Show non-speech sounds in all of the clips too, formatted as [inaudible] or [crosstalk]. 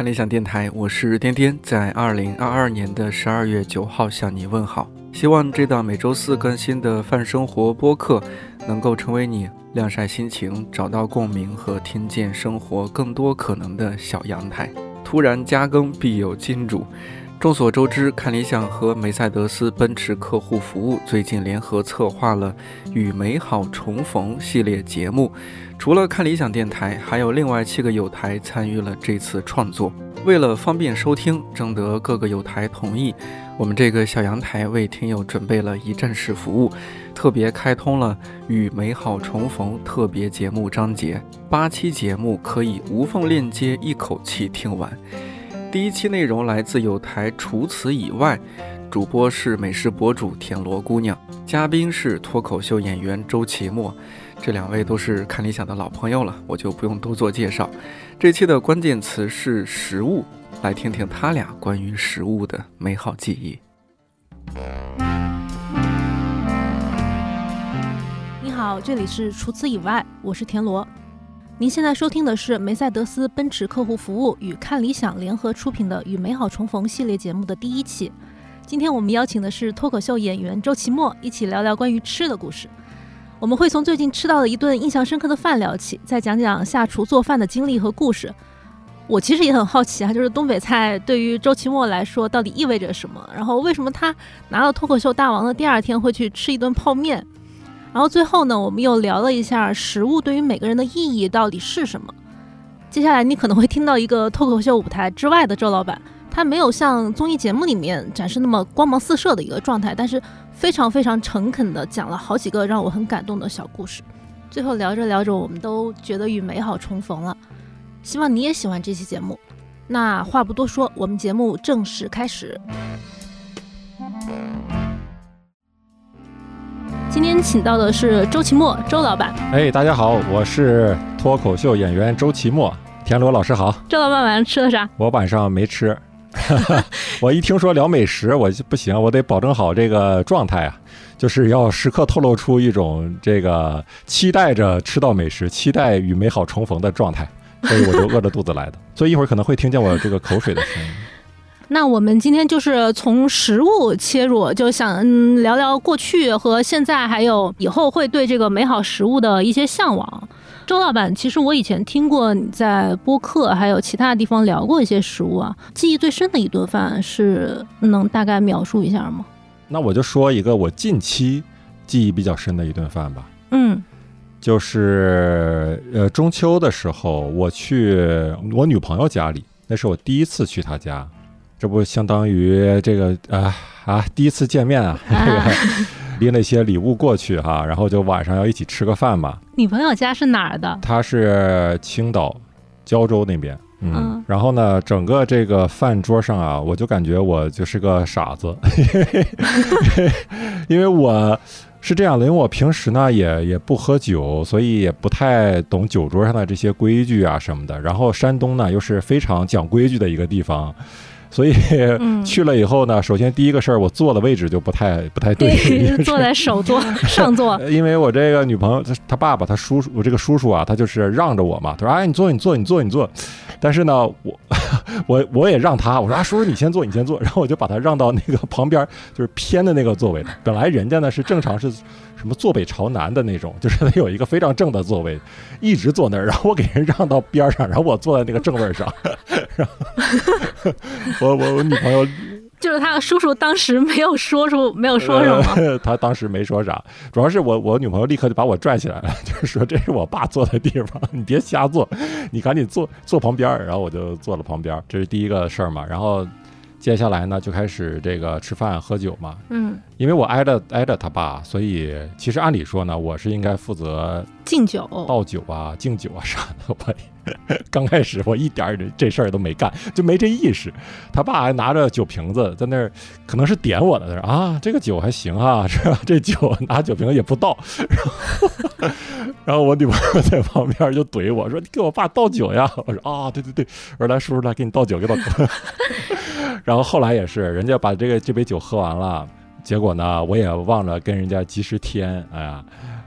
看理想电台，我是颠颠，在二零二二年的十二月九号向你问好。希望这档每周四更新的泛生活播客，能够成为你晾晒心情、找到共鸣和听见生活更多可能的小阳台。突然加更必有金主。众所周知，看理想和梅赛德斯奔驰客户服务最近联合策划了《与美好重逢》系列节目。除了看理想电台，还有另外七个友台参与了这次创作。为了方便收听，征得各个友台同意，我们这个小阳台为听友准备了一站式服务，特别开通了《与美好重逢》特别节目章节，八期节目可以无缝链接，一口气听完。第一期内容来自有台，除此以外，主播是美食博主田螺姑娘，嘉宾是脱口秀演员周奇墨，这两位都是看理想的老朋友了，我就不用多做介绍。这期的关键词是食物，来听听他俩关于食物的美好记忆。你好，这里是除此以外，我是田螺。您现在收听的是梅赛德斯奔驰客户服务与看理想联合出品的《与美好重逢》系列节目的第一期。今天我们邀请的是脱口秀演员周奇墨，一起聊聊关于吃的故事。我们会从最近吃到的一顿印象深刻的饭聊起，再讲讲下厨做饭的经历和故事。我其实也很好奇啊，就是东北菜对于周奇墨来说到底意味着什么？然后为什么他拿了脱口秀大王的第二天会去吃一顿泡面？然后最后呢，我们又聊了一下食物对于每个人的意义到底是什么。接下来你可能会听到一个脱口秀舞台之外的周老板，他没有像综艺节目里面展示那么光芒四射的一个状态，但是非常非常诚恳的讲了好几个让我很感动的小故事。最后聊着聊着，我们都觉得与美好重逢了。希望你也喜欢这期节目。那话不多说，我们节目正式开始。今天请到的是周奇墨，周老板。哎，大家好，我是脱口秀演员周奇墨，田螺老师好。周老板晚上吃了啥？我晚上没吃，[laughs] [laughs] 我一听说聊美食，我就不行，我得保证好这个状态啊，就是要时刻透露出一种这个期待着吃到美食、期待与美好重逢的状态，所以我就饿着肚子来的，所以一会儿可能会听见我这个口水的声音。那我们今天就是从食物切入，就想嗯聊聊过去和现在，还有以后会对这个美好食物的一些向往。周老板，其实我以前听过你在播客还有其他地方聊过一些食物啊，记忆最深的一顿饭是能大概描述一下吗？那我就说一个我近期记忆比较深的一顿饭吧。嗯，就是呃中秋的时候我去我女朋友家里，那是我第一次去她家。这不相当于这个啊啊第一次见面啊，这个 [laughs] 拎了一些礼物过去哈，然后就晚上要一起吃个饭嘛。女朋友家是哪儿的？她是青岛胶州那边，嗯。然后呢，整个这个饭桌上啊，我就感觉我就是个傻子，[laughs] 因为我是这样的，因为我平时呢也也不喝酒，所以也不太懂酒桌上的这些规矩啊什么的。然后山东呢又是非常讲规矩的一个地方。所以去了以后呢，首先第一个事儿，我坐的位置就不太不太对，[laughs] 坐在首座 [laughs] 上座。因为我这个女朋友，她爸爸，她叔叔，我这个叔叔啊，他就是让着我嘛。他说：“哎，你坐，你坐，你坐，你坐。”但是呢，我 [laughs] 我我也让他，我说：“啊，叔叔你先坐，你先坐。”然后我就把他让到那个 [laughs] 旁边，就是偏的那个座位。本来人家呢是正常是。什么坐北朝南的那种，就是他有一个非常正的座位，一直坐那儿，然后我给人让到边上，然后我坐在那个正位上。[laughs] 然后我我我女朋友就是他叔叔，当时没有说出没有说什么，他当时没说啥，主要是我我女朋友立刻就把我拽起来了，[laughs] 就是说这是我爸坐的地方，[laughs] 你别瞎坐，你赶紧坐坐旁边。然后我就坐了旁边，这是第一个事儿嘛。然后接下来呢，就开始这个吃饭喝酒嘛。嗯。因为我挨着挨着他爸，所以其实按理说呢，我是应该负责敬酒、倒酒啊、敬酒啊啥的。[laughs] 我 [laughs] 刚开始我一点这这事儿都没干，就没这意识。他爸还拿着酒瓶子在那儿，可能是点我的，他说啊，这个酒还行啊，[laughs] 是吧？这酒拿酒瓶子也不倒。然后，[laughs] 我女朋友在旁边就怼我说：“你给我爸倒酒呀！”我说：“啊，对对对，我说来叔叔来给你倒酒，给倒酒。”然后后来也是，人家把这个这杯酒喝完了。结果呢，我也忘了跟人家及时添，哎呀，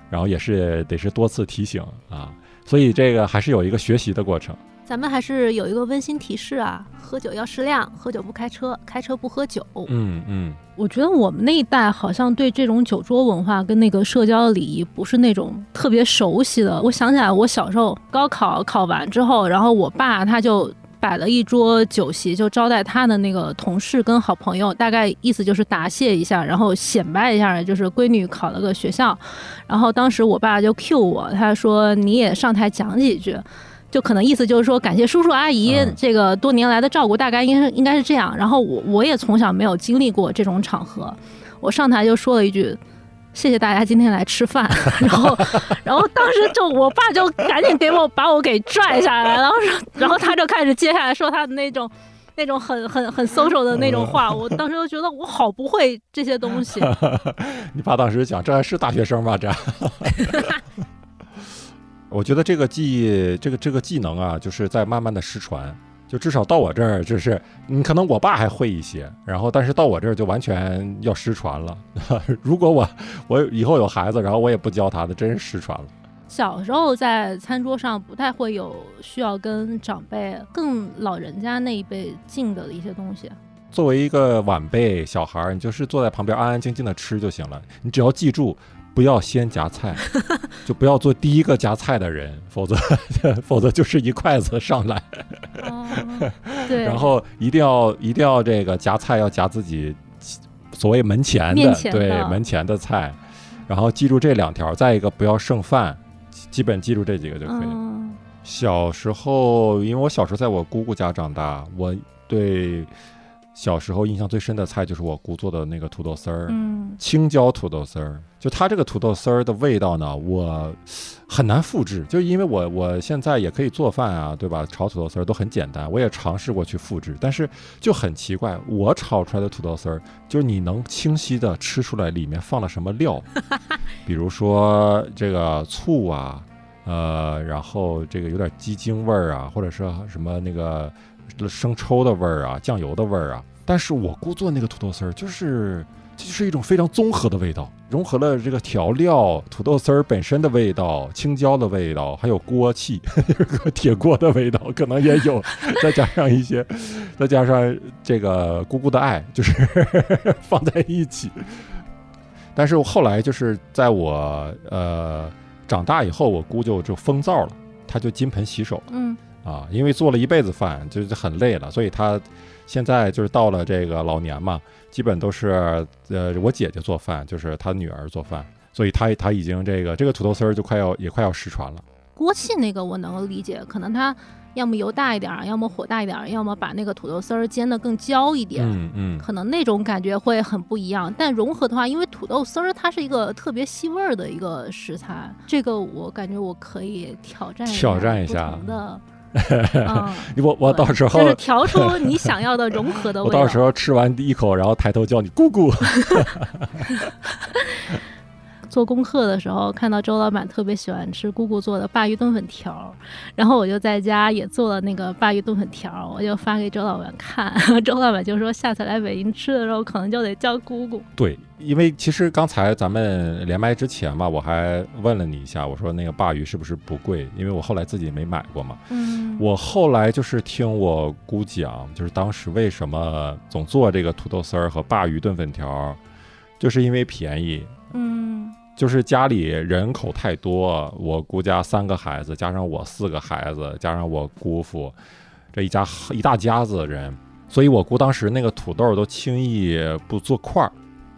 然后也是得是多次提醒啊，所以这个还是有一个学习的过程。咱们还是有一个温馨提示啊，喝酒要适量，喝酒不开车，开车不喝酒。嗯嗯，我觉得我们那一代好像对这种酒桌文化跟那个社交礼仪不是那种特别熟悉的。我想起来，我小时候高考考完之后，然后我爸他就摆了一桌酒席，就招待他的那个同事跟好朋友，大概意思就是答谢一下，然后显摆一下，就是闺女考了个学校。然后当时我爸就 cue 我，他说你也上台讲几句。就可能意思就是说，感谢叔叔阿姨这个多年来的照顾，大概应应该是这样。然后我我也从小没有经历过这种场合，我上台就说了一句：“谢谢大家今天来吃饭。[laughs] ”然后然后当时就我爸就赶紧给我把我给拽下来，然后然后他就开始接下来说他的那种那种很很很 social 的那种话。我当时就觉得我好不会这些东西。[laughs] 你爸当时讲，这还是大学生吗？这。[laughs] 我觉得这个技这个这个技能啊，就是在慢慢的失传。就至少到我这儿，就是你可能我爸还会一些，然后但是到我这儿就完全要失传了。[laughs] 如果我我以后有孩子，然后我也不教他的，真是失传了。小时候在餐桌上不太会有需要跟长辈、更老人家那一辈敬的一些东西。作为一个晚辈小孩儿，你就是坐在旁边安安静静的吃就行了。你只要记住。不要先夹菜，就不要做第一个夹菜的人，否则 [laughs] 否则就是一筷子上来。[laughs] 对。然后一定要一定要这个夹菜要夹自己所谓门前的对门前的菜，然后记住这两条。再一个不要剩饭，基本记住这几个就可以。小时候，因为我小时候在我姑姑家长大，我对。小时候印象最深的菜就是我姑做的那个土豆丝儿，嗯，青椒土豆丝儿。就它这个土豆丝儿的味道呢，我很难复制。就因为我我现在也可以做饭啊，对吧？炒土豆丝儿都很简单，我也尝试过去复制，但是就很奇怪，我炒出来的土豆丝儿，就是你能清晰的吃出来里面放了什么料，[laughs] 比如说这个醋啊，呃，然后这个有点鸡精味儿啊，或者是什么那个。生抽的味儿啊，酱油的味儿啊，但是我姑做那个土豆丝儿，就是就是一种非常综合的味道，融合了这个调料、土豆丝儿本身的味道、青椒的味道，还有锅气，[laughs] 铁锅的味道可能也有，[laughs] 再加上一些，再加上这个姑姑的爱，就是 [laughs] 放在一起。但是后来就是在我呃长大以后，我姑就就疯灶了，她就金盆洗手，嗯。啊，因为做了一辈子饭，就是很累了，所以他现在就是到了这个老年嘛，基本都是呃我姐姐做饭，就是他女儿做饭，所以他他已经这个这个土豆丝儿就快要也快要失传了。锅气那个我能够理解，可能他要么油大一点，要么火大一点，要么把那个土豆丝儿煎得更焦一点，嗯嗯，可能那种感觉会很不一样。但融合的话，因为土豆丝儿它是一个特别吸味儿的一个食材，这个我感觉我可以挑战挑战一下的。[laughs] 我我到时候就是调出你想要的融合的 [laughs] 味道。我到时候吃完第一口，然后抬头叫你姑姑。[laughs] 做功课的时候看到周老板特别喜欢吃姑姑做的鲅鱼炖粉条，然后我就在家也做了那个鲅鱼炖粉条，我就发给周老板看。[laughs] 周老板就说下次来北京吃的时候可能就得叫姑姑。对，因为其实刚才咱们连麦之前吧，我还问了你一下，我说那个鲅鱼是不是不贵？因为我后来自己没买过嘛。嗯。我后来就是听我姑讲，就是当时为什么总做这个土豆丝儿和鲅鱼炖粉条，就是因为便宜。嗯。就是家里人口太多，我姑家三个孩子，加上我四个孩子，加上我姑父，这一家一大家子人，所以我姑当时那个土豆都轻易不做块儿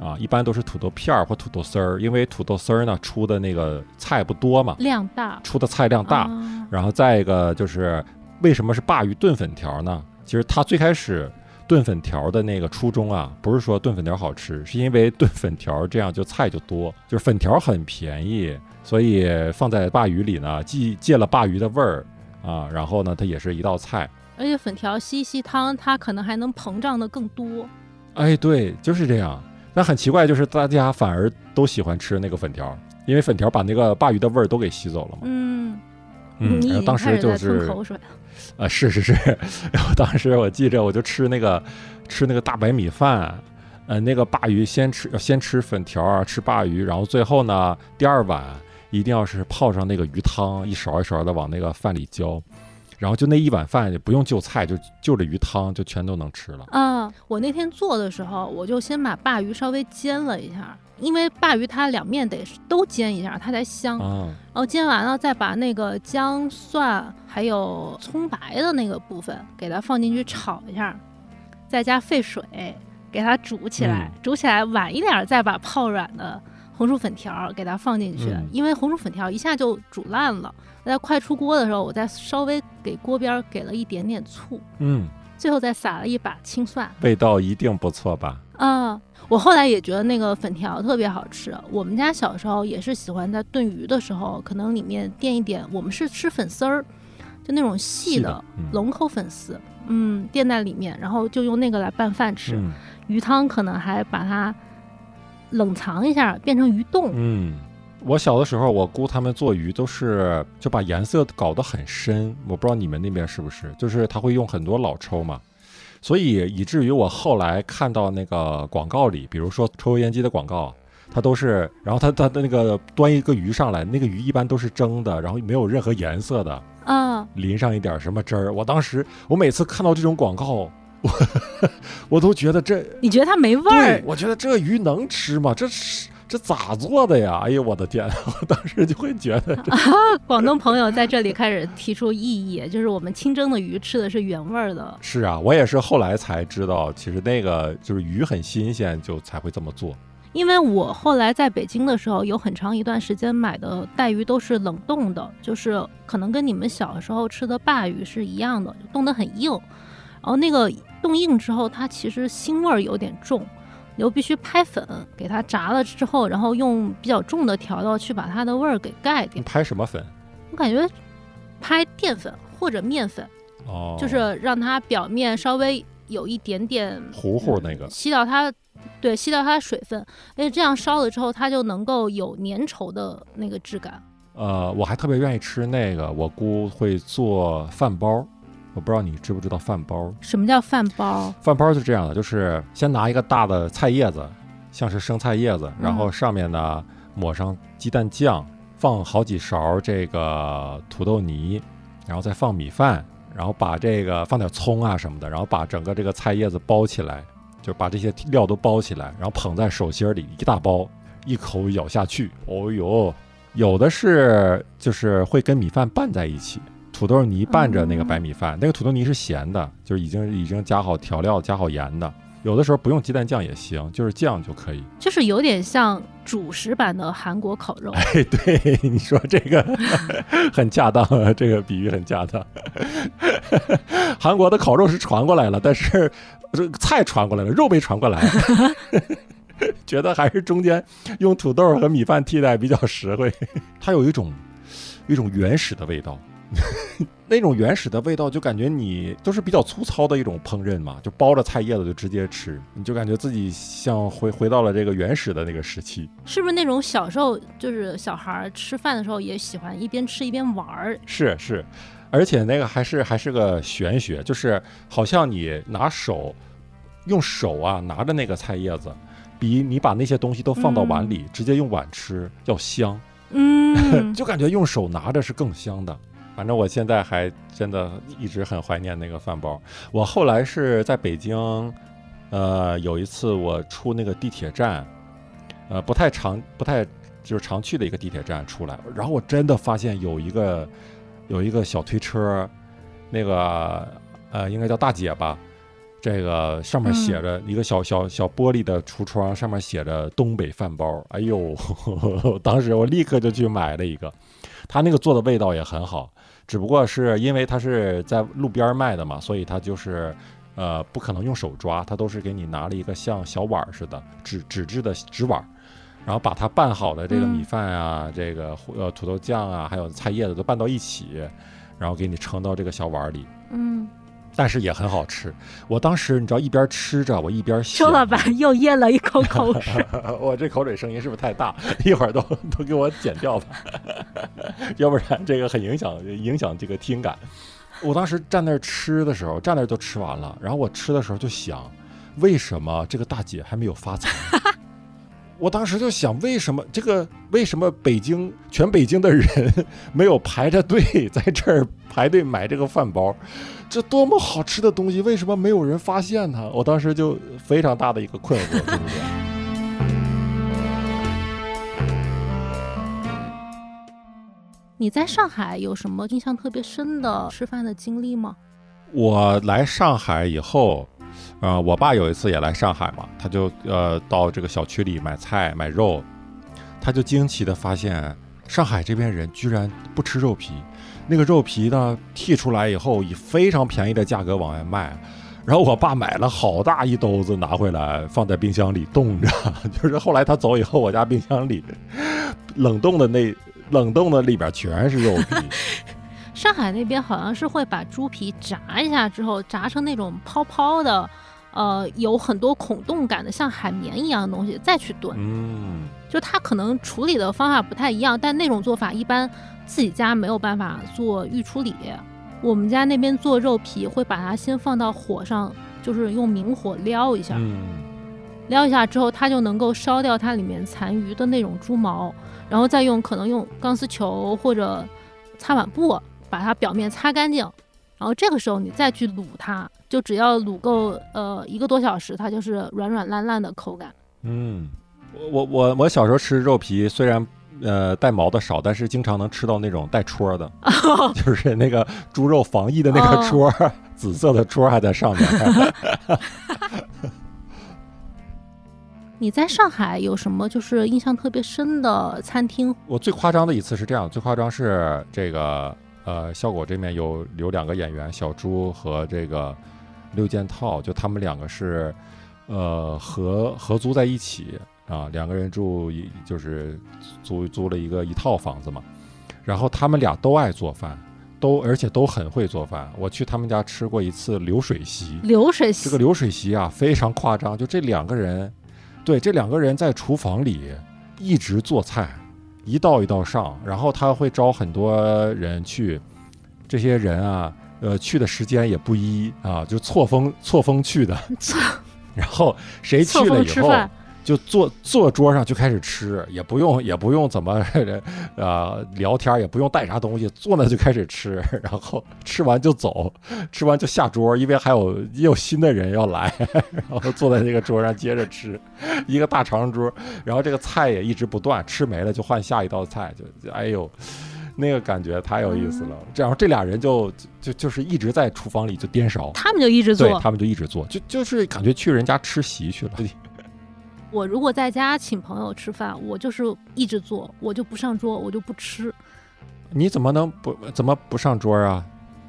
啊，一般都是土豆片儿或土豆丝儿，因为土豆丝儿呢出的那个菜不多嘛，量大，出的菜量大，然后再一个就是为什么是鲅鱼炖粉条呢？其实它最开始。炖粉条的那个初衷啊，不是说炖粉条好吃，是因为炖粉条这样就菜就多，就是粉条很便宜，所以放在鲅鱼里呢，既 [laughs] 借了鲅鱼的味儿啊，然后呢，它也是一道菜。而且粉条吸一吸汤，它可能还能膨胀的更多。哎，对，就是这样。那很奇怪，就是大家反而都喜欢吃那个粉条，因为粉条把那个鲅鱼的味儿都给吸走了嘛。嗯嗯，当时就是。啊，是是是，[laughs] 然后当时我记着，我就吃那个吃那个大白米饭，呃，那个鲅鱼先吃，先吃粉条啊，吃鲅鱼，然后最后呢，第二碗一定要是泡上那个鱼汤，一勺一勺的往那个饭里浇。然后就那一碗饭也不用就菜，就就着鱼汤就全都能吃了。嗯，我那天做的时候，我就先把鲅鱼稍微煎了一下，因为鲅鱼它两面得都煎一下，它才香。嗯，然后煎完了，再把那个姜、蒜还有葱白的那个部分给它放进去炒一下，再加沸水给它煮起来，嗯煮起来晚一点儿再把泡软的红薯粉条儿给它放进去，嗯因为红薯粉条一下就煮烂了。在快出锅的时候，我再稍微给锅边儿给了一点点醋，嗯，最后再撒了一把青蒜。味道一定不错吧？啊，我后来也觉得那个粉条特别好吃。我们家小时候也是喜欢在炖鱼的时候，可能里面垫一点，我们是吃粉丝儿，就那种细的嗯龙口粉丝，嗯，垫在里面，然后就用那个来拌饭吃。嗯鱼汤可能还把它冷藏一下，变成鱼冻。嗯，我小的时候，我姑他们做鱼都是就把颜色搞得很深，我不知道你们那边是不是，就是他会用很多老抽嘛，所以以至于我后来看到那个广告里，比如说抽油烟机的广告。它都是，然后它它的那个端一个鱼上来，那个鱼一般都是蒸的，然后没有任何颜色的，啊，淋上一点什么汁儿。我当时我每次看到这种广告，我 [laughs] 我都觉得这你觉得它没味对儿，？我觉得这鱼能吃吗？这是这咋做的呀？哎呦我的天！[laughs] 我当时就会觉得啊，[laughs] 广东朋友在这里开始提出异议，就是我们清蒸的鱼吃的是原味儿的。是啊，我也是后来才知道，其实那个就是鱼很新鲜，就才会这么做。因为我后来在北京的时候，有很长一段时间买的带鱼都是冷冻的，就是可能跟你们小时候吃的鲅鱼是一样的，冻得很硬。然后那个冻硬之后，它其实腥味儿有点重，你就必须拍粉给它炸了之后，然后用比较重的调料去把它的味儿给盖掉你。拍什么粉？我感觉拍淀粉或者面粉，哦，就是让它表面稍微有一点点糊糊那个。吸到它，对，吸到它的水分，而且这样烧了之后，它就能够有粘稠的那个质感。呃，我还特别愿意吃那个，我姑会做饭包，我不知道你知不知道饭包。什么叫饭包？饭包是这样的，就是先拿一个大的菜叶子，像是生菜叶子，然后上面呢抹上鸡蛋酱，放好几勺这个土豆泥，然后再放米饭，然后把这个放点葱啊什么的，然后把整个这个菜叶子包起来，就把这些料都包起来，然后捧在手心里一大包，一口咬下去，哦哟，有的是就是会跟米饭拌在一起。土豆泥拌着那个白米饭，那个土豆泥是咸的，就是已经已经加好调料、加好盐的。有的时候不用鸡蛋酱也行，就是酱就可以。就是有点像主食版的韩国烤肉。哎，对，[laughs] 你说这个很恰当，这个比喻很恰当。韩国的烤肉是传过来了，但是这菜传过来了，肉没传过来。[laughs] 觉得还是中间用土豆和米饭替代比较实惠。它有一种一种原始的味道，[laughs] 那种原始的味道就感觉你都是比较粗糙的一种烹饪嘛，就包着菜叶子就直接吃，你就感觉自己像回回到了这个原始的那个时期。是不是那种小时候就是小孩儿吃饭的时候也喜欢一边吃一边玩儿？是是，而且那个还是还是个玄学，就是好像你拿手用手啊拿着那个菜叶子，比你把那些东西都放到碗里、直接用碗吃要香，嗯，[laughs] 就感觉用手拿着是更香的。反正我现在还真的一直很怀念那个饭包。我后来是在北京，呃，有一次我出那个地铁站，呃，不太常不太就是常去的一个地铁站出来，然后我真的发现有一个有一个小推车，那个呃应该叫大姐吧，这个上面写着一个小小小玻璃的橱窗，上面写着东北饭包。哎呦，[laughs] 当时我立刻就去买了一个，他那个做的味道也很好，只不过是因为它是在路边卖的嘛，所以它就是。呃，不可能用手抓，它都是给你拿了一个像小碗儿似的纸纸质的纸碗儿，然后把它拌好的这个嗯。米饭啊，这个呃土豆酱啊，还有菜叶子都拌到一起，然后给你盛到这个小碗儿里，嗯，但是也很好吃。我当时你知道一边吃着，我一边想周，老板又咽了一口口水。[laughs] 我这口水声音是不是太大？[laughs] 一会儿都都给我剪掉吧，[laughs] 要不然这个很影响影响这个听感。我当时站那儿吃的时候，站那儿都吃完了，然后我吃的时候就想，为什么这个大姐还没有发财？我当时就想，为什么这个为什么北京全北京的人 [laughs] 没有排着队在这儿排队买这个饭包？这多么好吃的东西，为什么没有人发现它？我当时就非常大的一个困惑，对不对。[laughs] 你在上海有什么印象特别深的吃饭的经历吗？我来上海以后，呃，我爸有一次也来上海嘛，他就呃到这个小区里买菜买肉，他就惊奇的发现，上海这边人居然不吃肉皮，那个肉皮呢剔出来以后以非常便宜的价格往外卖，然后我爸买了好大一兜子拿回来放在冰箱里冻着，[laughs] 就是后来他走以后，我家冰箱里冷冻的那。冷冻的里边全是肉皮。[laughs] 上海那边好像是会把猪皮炸一下之后，炸成那种泡泡的，呃，有很多孔洞感的，像海绵一样的东西，再去炖。嗯，就它可能处理的方法不太一样，但那种做法一般自己家没有办法做预处理。我们家那边做肉皮会把它先放到火上，就是用明火撩一下，撩一下之后，它就能够烧掉它里面残余的那种猪毛。然后再用可能用钢丝球或者擦碗布把它表面擦干净，然后这个时候你再去卤它，就只要卤够呃一个多小时，它就是软软烂烂的口感。嗯，我我我我小时候吃肉皮，虽然呃带毛的少，但是经常能吃到那种带戳的，[laughs] 就是那个猪肉防疫的那个戳，[laughs] 紫色的戳还在上面。[laughs] 你在上海有什么就是印象特别深的餐厅？我最夸张的一次是这样，最夸张是这个呃，效果这面有有两个演员，小朱和这个六件套，就他们两个是呃合合租在一起啊，两个人住一就是租租了一个一套房子嘛，然后他们俩都爱做饭，都而且都很会做饭。我去他们家吃过一次流水席，流水席这个流水席啊非常夸张，就这两个人。对，这两个人在厨房里一直做菜，一道一道上，然后他会招很多人去，这些人啊，呃，去的时间也不一啊，就错峰错峰去的，[laughs] 然后谁去了以后。就坐坐桌上就开始吃，也不用也不用怎么呃 [laughs] 聊天，也不用带啥东西，坐那就开始吃，然后吃完就走，吃完就下桌，因为还有也有新的人要来，[laughs] 然后坐在那个桌上接着吃，一个大长桌，然后这个菜也一直不断，吃没了就换下一道菜，就哎呦，那个感觉太有意思了。这样这俩人就就就是一直在厨房里就颠勺，他们就一直做，他们就一直做，就就是感觉去人家吃席去了。[laughs] 我如果在家请朋友吃饭，我就是一直做，我就不上桌，我就不吃。你怎么能不怎么不上桌啊？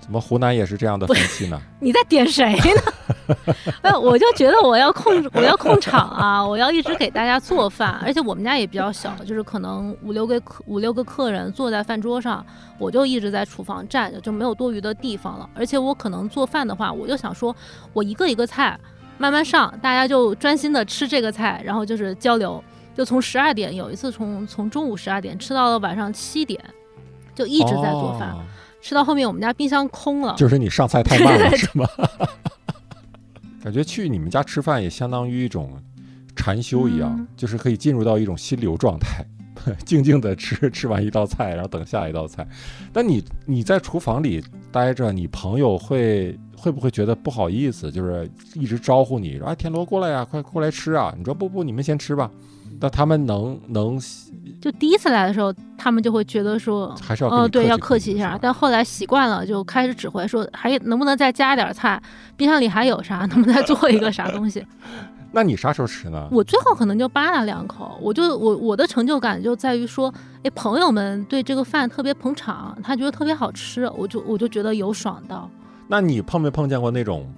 怎么湖南也是这样的风气呢？[laughs] 你在点谁呢？[laughs] 哎，我就觉得我要控制，我要控场啊！我要一直给大家做饭，而且我们家也比较小，就是可能五六个客五六个客人坐在饭桌上，我就一直在厨房站着，就没有多余的地方了。而且我可能做饭的话，我就想说，我一个一个菜。慢慢上，大家就专心的吃这个菜，然后就是交流，就从十二点有一次从从中午十二点吃到了晚上七点，就一直在做饭，吃到后面我们家冰箱空了。就是你上菜太慢了 [laughs] 是吗？[laughs] 感觉去你们家吃饭也相当于一种禅修一样，就是可以进入到一种心流状态，静静的吃 [laughs] 吃完一道菜，然后等下一道菜。但你你在厨房里待着，你朋友会。会不会觉得不好意思？就是一直招呼你说：“哎，田螺过来呀，快过来吃啊！”你说：“不不，你们先吃吧。”那他们能能就第一次来的时候，他们就会觉得说：“还是要哦，对，要客气一下。”但后来习惯了，就开始指挥说：“还能不能再加点菜？冰箱里还有啥？[laughs] 能不能再做一个啥东西？[laughs] ”那你啥时候吃呢？我最后可能就扒拉两口，我就我我的成就感就在于说：“哎，朋友们对这个饭特别捧场，他觉得特别好吃，我就我就觉得有爽到。”那你碰没碰见过那种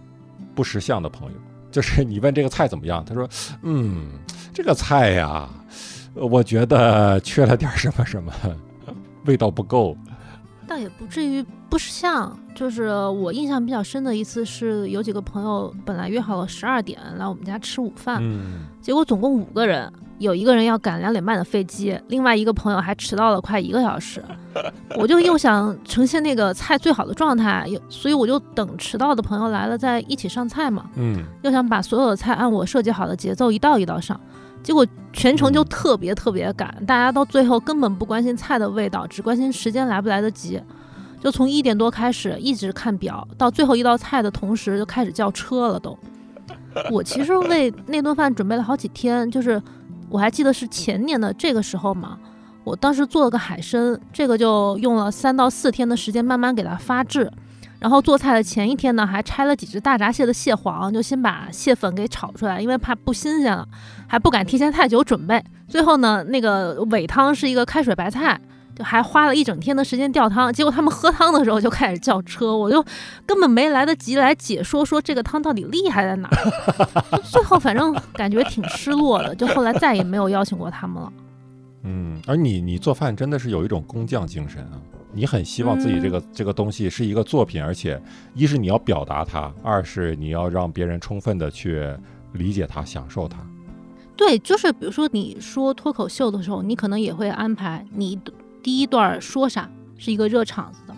不识相的朋友？就是你问这个菜怎么样，他说：“嗯，这个菜呀，我觉得缺了点什么什么，味道不够。”倒也不至于不识相，就是我印象比较深的一次是有几个朋友本来约好了十二点来我们家吃午饭，结果总共五个人。有一个人要赶两点半的飞机，另外一个朋友还迟到了快一个小时。我就又想呈现那个菜最好的状态，所以我就等迟到的朋友来了再一起上菜嘛。嗯，又想把所有的菜按我设计好的节奏一道一道上。结果全程就特别特别赶，大家到最后根本不关心菜的味道，只关心时间来不来得及。就从一点多开始一直看表，到最后一道菜的同时就开始叫车了。都，我其实为那顿饭准备了好几天，就是我还记得是前年的这个时候嘛，我当时做了个海参，这个就用了三到四天的时间慢慢给它发制。然后做菜的前一天呢，还拆了几只大闸蟹的蟹黄，就先把蟹粉给炒出来，因为怕不新鲜了，还不敢提前太久准备。最后呢，那个尾汤是一个开水白菜。就还花了一整天的时间吊汤，结果他们喝汤的时候就开始叫车，我就根本没来得及来解说说这个汤到底厉害在哪。[laughs] 最后反正感觉挺失落的，就后来再也没有邀请过他们了。嗯，而你你做饭真的是有一种工匠精神啊，你很希望自己这个这个东西是一个作品，而且一是你要表达它，二是你要让别人充分的去理解它、享受它。对，就是比如说你说脱口秀的时候，你可能也会安排你。第一段说啥是一个热场子的，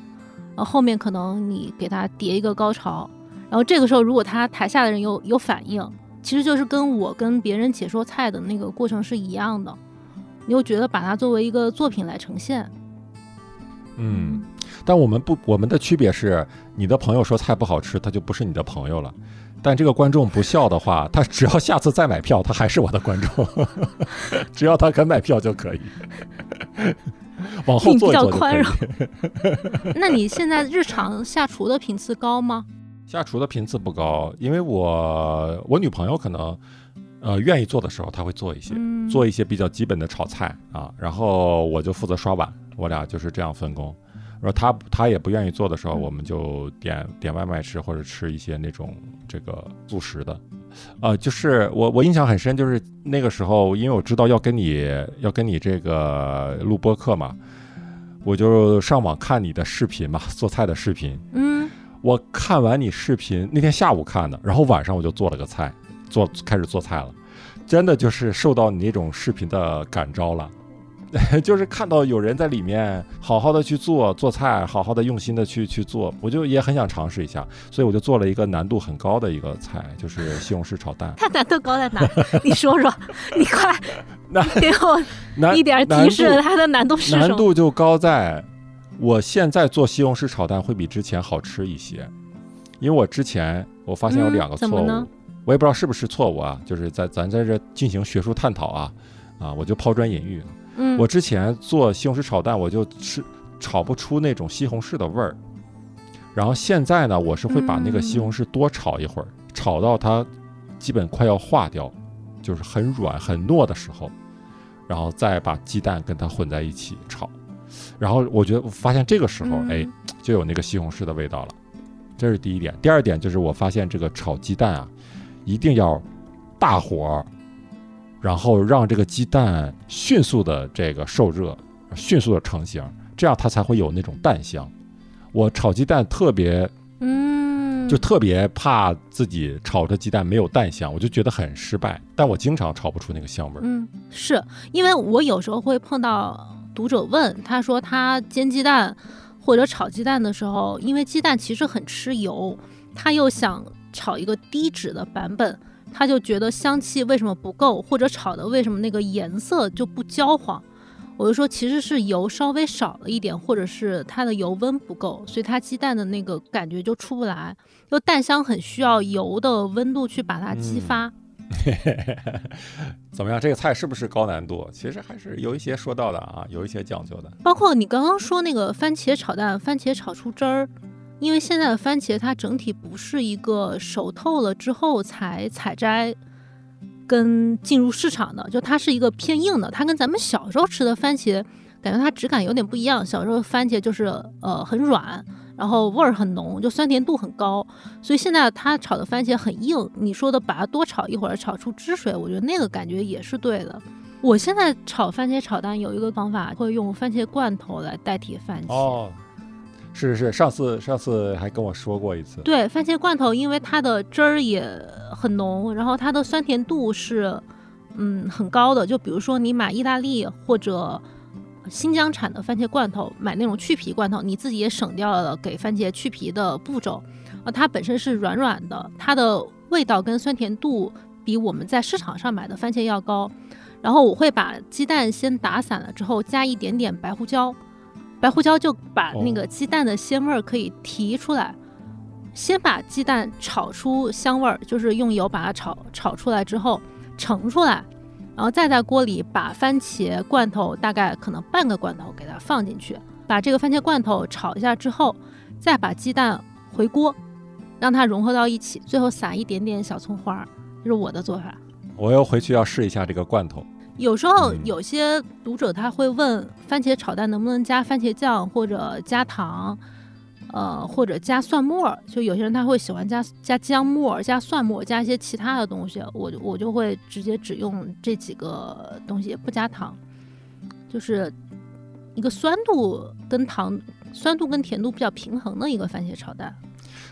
然后后面可能你给他叠一个高潮，然后这个时候如果他台下的人有有反应，其实就是跟我跟别人解说菜的那个过程是一样的，你又觉得把它作为一个作品来呈现。嗯，但我们不，我们的区别是，你的朋友说菜不好吃，他就不是你的朋友了；但这个观众不笑的话，他只要下次再买票，他还是我的观众，[laughs] 只要他肯买票就可以。往后做比较宽容。[laughs] 那你现在日常下厨的频次高吗？下厨的频次不高，因为我我女朋友可能呃愿意做的时候，她会做一些，做一些比较基本的炒菜啊，然后我就负责刷碗，我俩就是这样分工。然后她她也不愿意做的时候，我们就点点外卖吃，或者吃一些那种这个速食的。呃，就是我我印象很深，就是那个时候，因为我知道要跟你要跟你这个录播课嘛，我就上网看你的视频嘛，做菜的视频。嗯，我看完你视频那天下午看的，然后晚上我就做了个菜，做开始做菜了，真的就是受到你那种视频的感召了。[laughs] 就是看到有人在里面好好的去做做菜，好好的用心的去去做，我就也很想尝试一下，所以我就做了一个难度很高的一个菜，就是西红柿炒蛋。它难度高在哪？你说说，你快 [laughs] 给我一点提示，它的难度是难度就高在，我现在做西红柿炒蛋会比之前好吃一些，因为我之前我发现有两个错误，我也不知道是不是错误啊，就是在咱在这进行学术探讨啊，啊，我就抛砖引玉。我之前做西红柿炒蛋，我就吃炒不出那种西红柿的味儿。然后现在呢，我是会把那个西红柿多炒一会儿，炒到它基本快要化掉，就是很软很糯的时候，然后再把鸡蛋跟它混在一起炒。然后我觉得，我发现这个时候，哎，就有那个西红柿的味道了。这是第一点。第二点就是我发现这个炒鸡蛋啊，一定要大火。然后让这个鸡蛋迅速的这个受热，迅速的成型，这样它才会有那种蛋香。我炒鸡蛋特别，嗯，就特别怕自己炒的鸡蛋没有蛋香，我就觉得很失败。但我经常炒不出那个香味儿。嗯，是因为我有时候会碰到读者问，他说他煎鸡蛋或者炒鸡蛋的时候，因为鸡蛋其实很吃油，他又想炒一个低脂的版本。他就觉得香气为什么不够，或者炒的为什么那个颜色就不焦黄？我就说其实是油稍微少了一点，或者是它的油温不够，所以它鸡蛋的那个感觉就出不来。就蛋香很需要油的温度去把它激发。[laughs] 怎么样？这个菜是不是高难度？其实还是有一些说到的啊，有一些讲究的。包括你刚刚说那个番茄炒蛋，番茄炒出汁儿。因为现在的番茄它整体不是一个熟透了之后才采摘跟进入市场的，就它是一个偏硬的，它跟咱们小时候吃的番茄感觉它质感有点不一样。小时候番茄就是呃很软，然后味儿很浓，就酸甜度很高，所以现在它炒的番茄很硬。你说的把它多炒一会儿，炒出汁水，我觉得那个感觉也是对的。我现在炒番茄炒蛋有一个方法，会用番茄罐头来代替番茄。是是，上次上次还跟我说过一次。对，番茄罐头，因为它的汁儿也很浓，然后它的酸甜度是嗯很高的。就比如说你买意大利或者新疆产的番茄罐头，买那种去皮罐头，你自己也省掉了给番茄去皮的步骤。啊，它本身是软软的，它的味道跟酸甜度比我们在市场上买的番茄要高。然后我会把鸡蛋先打散了之后，加一点点白胡椒，白胡椒就把那个鸡蛋的鲜味儿可以提出来。先把鸡蛋炒出香味儿，就是用油把它炒炒出来之后盛出来，然后再在锅里把番茄罐头大概可能半个罐头给它放进去，把这个番茄罐头炒一下之后，再把鸡蛋回锅，让它融合到一起，最后撒一点点小葱花，这是我的做法。我又回去要试一下这个罐头。有时候有些读者他会问，番茄炒蛋能不能加番茄酱或者加糖？呃，或者加蒜末，就有些人他会喜欢加加姜末、加蒜末、加一些其他的东西，我我就会直接只用这几个东西，不加糖，就是一个酸度跟糖、酸度跟甜度比较平衡的一个番茄炒蛋。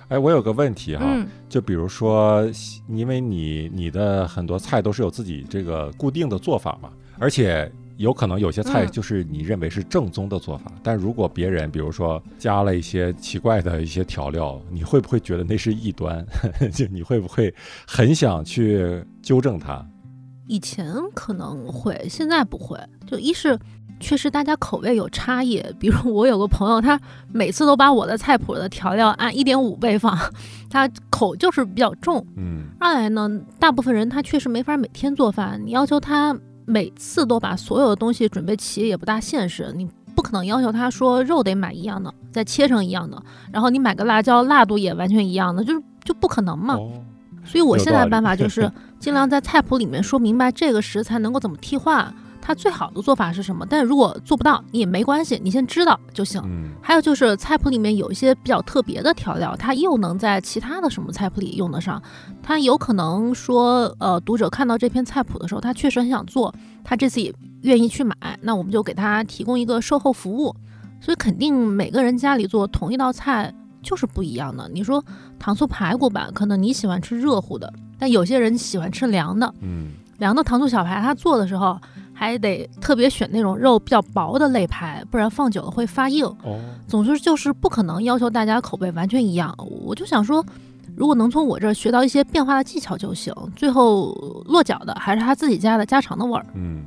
哎，我有个问题哈，就比如说，因为你你的很多菜都是有自己这个固定的做法嘛，而且。有可能有些菜就是你认为是正宗的做法，但如果别人比如说加了一些奇怪的一些调料，你会不会觉得那是异端？[laughs] 就你会不会很想去纠正它？以前可能会，现在不会。就一是确实大家口味有差异，比如我有个朋友，他每次都把我的菜谱的调料按一点五倍放，他口就是比较重。嗯。二来呢，大部分人他确实没法每天做饭，你要求他。每次都把所有的东西准备齐也不大现实，你不可能要求他说肉得买一样的，再切成一样的，然后你买个辣椒辣度也完全一样的，就是就不可能嘛。所以我现在的办法就 [laughs] 是尽量在菜谱里面说明白这个食材能够怎么替换。它最好的做法是什么？但是如果做不到也没关系，你先知道就行。还有就是菜谱里面有一些比较特别的调料，它又能在其他的什么菜谱里用得上。它有可能说，呃，读者看到这篇菜谱的时候，他确实很想做，他这次也愿意去买，那我们就给他提供一个售后服务。所以肯定每个人家里做同一道菜就是不一样的。你说糖醋排骨吧，可能你喜欢吃热乎的，但有些人喜欢吃凉的。嗯，凉的糖醋小排，他做的时候。还得特别选那种肉比较薄的肋排，不然放久了会发硬。哦，总之就是不可能要求大家口味完全一样。我就想说，如果能从我这儿学到一些变化的技巧就行。最后落脚的还是他自己家的家常的味儿。嗯，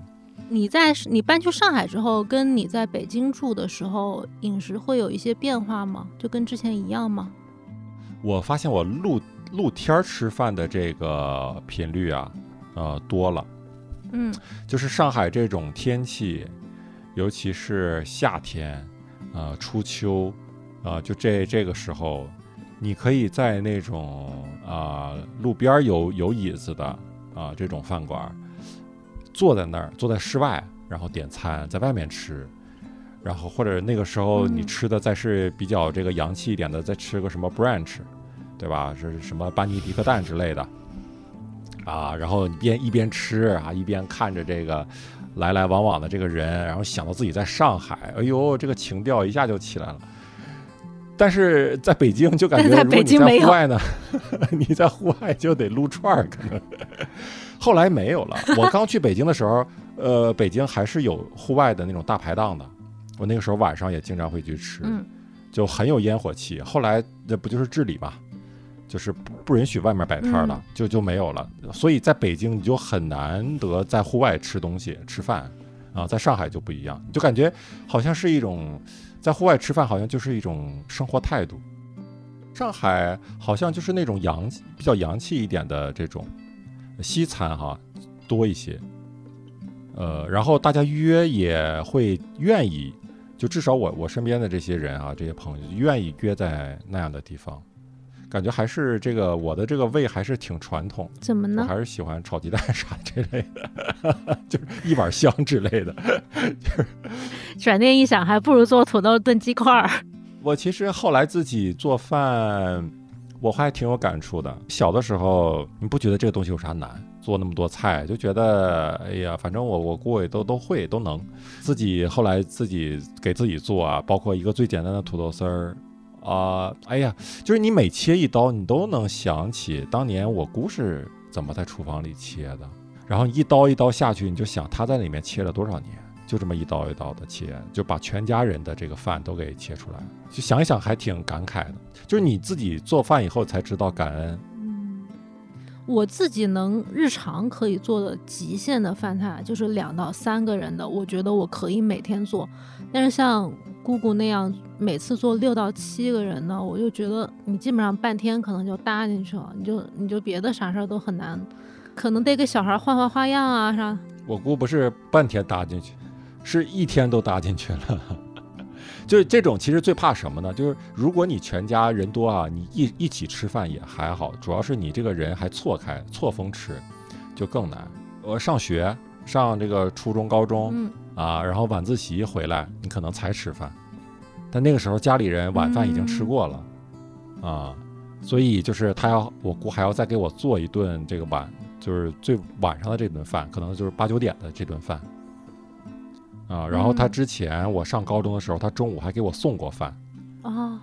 你在你搬去上海之后，跟你在北京住的时候，饮食会有一些变化吗？就跟之前一样吗？我发现我露露天吃饭的这个频率啊，呃，多了。嗯，就是上海这种天气，尤其是夏天，呃，初秋，呃，就这这个时候，你可以在那种啊路边有有椅子的啊这种饭馆，坐在那儿，坐在室外，然后点餐，在外面吃，然后或者那个时候你吃的再是比较这个洋气一点的，再吃个什么 brunch，对吧？是什么班尼迪克蛋之类的。啊，然后你边一边吃啊，一边看着这个来来往往的这个人，然后想到自己在上海，哎呦，这个情调一下就起来了。但是在北京就感觉，[laughs] 如果你在户外呢，[laughs] 你在户外就得撸串儿，可能。后来没有了。我刚去北京的时候，呃，北京还是有户外的那种大排档的。我那个时候晚上也经常会去吃，就很有烟火气。后来那不就是治理嘛？就是不不允许外面摆摊了，就就没有了。所以在北京你就很难得在户外吃东西吃饭，啊，在上海就不一样，就感觉好像是一种在户外吃饭，好像就是一种生活态度。上海好像就是那种洋比较洋气一点的这种西餐哈多一些，呃，然后大家约也会愿意，就至少我我身边的这些人啊，这些朋友愿意约在那样的地方。感觉还是这个我的这个胃还是挺传统，怎么呢？我还是喜欢炒鸡蛋啥这类的，[laughs] 就是一碗香之类的。[laughs] 就是转念一想，还不如做土豆炖鸡块儿。我其实后来自己做饭，我还挺有感触的。小的时候，你不觉得这个东西有啥难？做那么多菜，就觉得哎呀，反正我我姑也都都会都能。自己后来自己给自己做啊，包括一个最简单的土豆丝儿。啊，哎呀，就是你每切一刀，你都能想起当年我姑是怎么在厨房里切的。然后一刀一刀下去，你就想她在里面切了多少年，就这么一刀一刀的切，就把全家人的这个饭都给切出来。就想一想，还挺感慨的。就是你自己做饭以后才知道感恩。嗯，我自己能日常可以做的极限的饭菜就是两到三个人的，我觉得我可以每天做。但是像姑姑那样每次坐六到七个人的，我就觉得你基本上半天可能就搭进去了，你就你就别的啥事儿都很难，可能得给小孩换换花样啊啥。我姑不是半天搭进去，是一天都搭进去了。[laughs] 就是这种，其实最怕什么呢？就是如果你全家人多啊，你一一起吃饭也还好，主要是你这个人还错开错峰吃，就更难。我上学上这个初中、高中嗯啊，然后晚自习回来，你可能才吃饭，但那个时候家里人晚饭已经吃过了啊，所以就是他要我姑还要再给我做一顿这个晚，就是最晚上的这顿饭，可能就是八九点的这顿饭。啊，然后他嗯。之前我上高中的时候，他中午还给我送过饭，啊，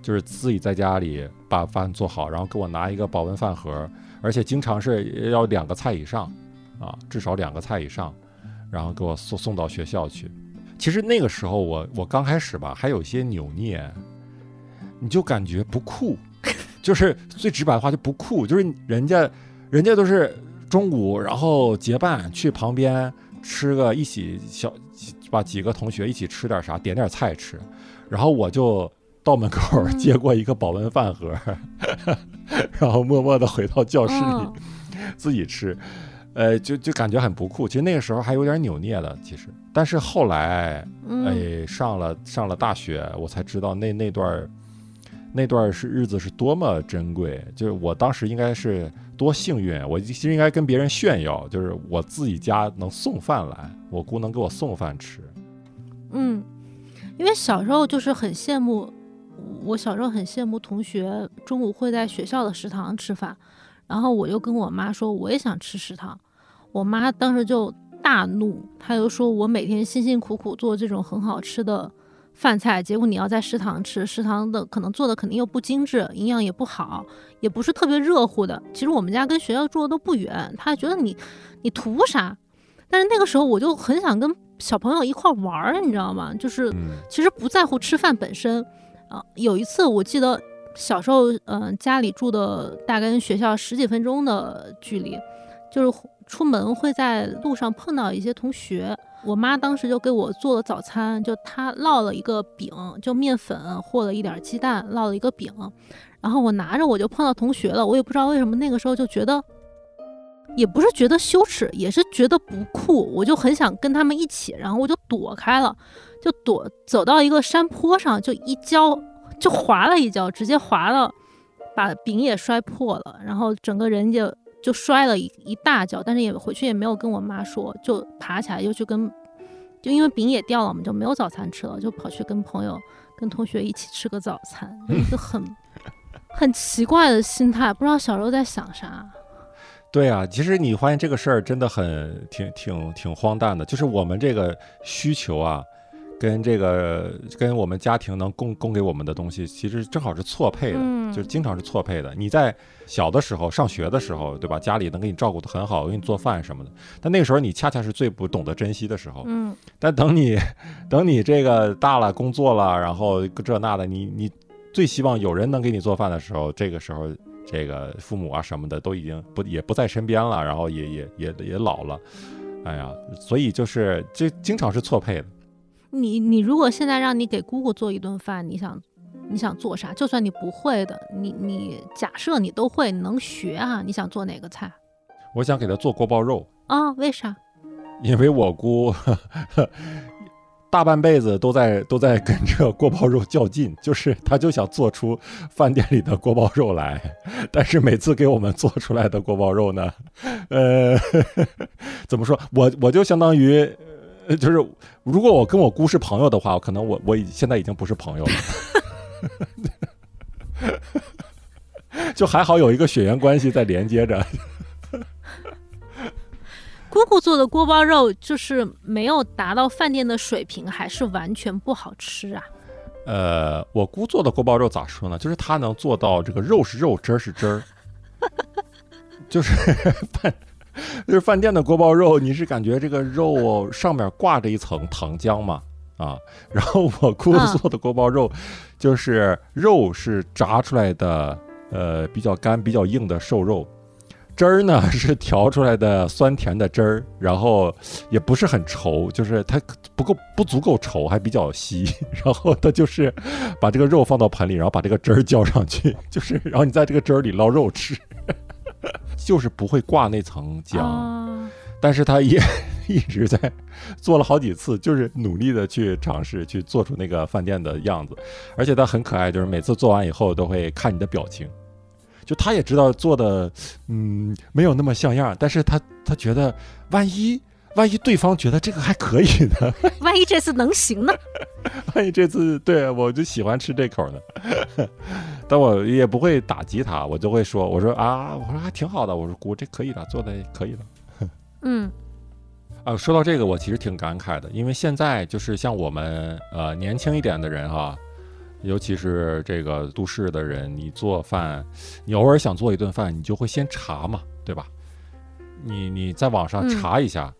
就是自己在家里把饭做好，然后给我拿一个保温饭盒，而且经常是要两个菜以上，啊，至少两个菜以上，然后给我送送到学校去。其实那个时候我我刚开始吧，还有一些扭捏，你就感觉不酷，[laughs] 就是最直白的话就不酷，就是人家人家都是中午然后结伴去旁边吃个一起小把几个同学一起吃点啥，点点菜吃，然后我就到门口嗯。接过一个保温饭盒，[laughs] 然后默默的回到教室里嗯。自己吃，呃，就就感觉很不酷。其实那个时候还有点扭捏的，其实，但是后来，嗯哎，上了上了大学，我才知道那那段儿那段儿是日子是多么珍贵。就是我当时应该是多幸运，我其实应该跟别人炫耀，就是我自己家能送饭来，我姑能给我送饭吃。嗯，因为小时候就是很羡慕，我小时候很羡慕同学中午会在学校的食堂吃饭，然后我就跟我妈说我也想吃食堂，我妈当时就大怒，她就说我每天辛辛苦苦做这种很好吃的饭菜，结果你要在食堂吃，食堂的可能做的肯定又不精致，营养也不好，也不是特别热乎的。其实我们家跟学校住的都不远，她觉得你你图啥？但是那个时候我就很想跟小朋友一块儿玩儿，你知道吗？就是嗯其实不在乎吃饭本身啊、有一次我记得小时候，嗯、家里住的大概跟学校十几分钟的距离，就是出门会在路上碰到一些同学。我妈当时就给我做了早餐，就她烙了一个饼，就面粉和了一点鸡蛋，烙了一个饼。然后我拿着我就碰到同学了，我也不知道为什么那个时候就觉得，也不是觉得羞耻，也是觉得不酷，我就很想跟他们一起，然后我就躲开了。就躲走到一个山坡上，就一跤就滑了一跤，直接滑了，把饼也摔破了，然后整个人就就摔了一一大跤，但是也回去也没有跟我妈说，就爬起来又去跟，就因为饼也掉了嘛，就没有早餐吃了，就跑去跟朋友、跟同学一起吃个早餐，就一个很 [laughs] 很奇怪的心态，不知道小时候在想啥。对啊，其实你发现这个事儿真的很挺挺挺荒诞的，就是我们这个需求啊，跟这个跟我们家庭能供供给我们的东西，其实正好是错配的，嗯就是经常是错配的。你在小的时候上学的时候，对吧？家里能给你照顾得很好，给你做饭什么的，但那个时候你恰恰是最不懂得珍惜的时候。嗯但等你等你这个大了，工作了，然后这那的，你你最希望有人能给你做饭的时候，这个时候这个父母啊什么的都已经不也不在身边了，然后也也也也老了，哎呀，所以就是这经常是错配的。你你如果现在让你给姑姑做一顿饭，你想你想做啥？就算你不会的，你你假设你都会，你能学啊？你想做哪个菜我想给她做锅包肉，啊？为啥？因为我姑大半辈子都在都在跟这个锅包肉较劲，就是她就想做出饭店里的锅包肉来，但是每次给我们做出来的锅包肉呢，呃，[laughs] 怎么说？我我就相当于。呃就是如果我跟我姑是朋友的话，可能我我已现在已经不是朋友了，[laughs] 就还好有一个血缘关系在连接着。[laughs] 姑姑做的锅包肉就是没有达到饭店的水平，还是完全不好吃啊？呃，我姑做的锅包肉咋说呢？就是她能做到这个肉是肉，汁儿是汁儿，[laughs] 就是饭，就是饭店的锅包肉，你是感觉这个肉上面挂着一层糖浆嘛？啊，然后我 [laughs] 姑嗯做的锅包肉，就是肉是炸出来的，呃，比较干、比较硬的瘦肉，汁儿呢 [laughs] 是调出来的酸甜的汁儿，然后也不是很稠，就是它不够不足够稠，还比较稀。[laughs] 然后它就是把这个肉放到盆里，然后把这个汁儿浇上去，就是然后你在这个汁儿里捞肉吃，[laughs] 就是不会挂那层浆。啊但是他也 [laughs] 一直在做了好几次，就是努力的去尝试去做出那个饭店的样子，而且他很可爱，就是每次做完以后都会看你的表情，就他也知道做的嗯没有那么像样，但是他他觉得万一万一对方觉得这个还可以呢，[laughs] 万一这次能行呢？[laughs] 万一这次对我就喜欢吃这口呢，[laughs] 但我也不会打击他，我就会说我说啊我说还挺好的，我说姑这可以的，做的可以的。嗯啊，说到这个，我其实挺感慨的，因为现在就是像我们呃年轻一点的人哈，尤其是这个都市的人，你做饭，你偶尔想做一顿饭，你就会先查嘛，对吧？你你在网上嗯查一下。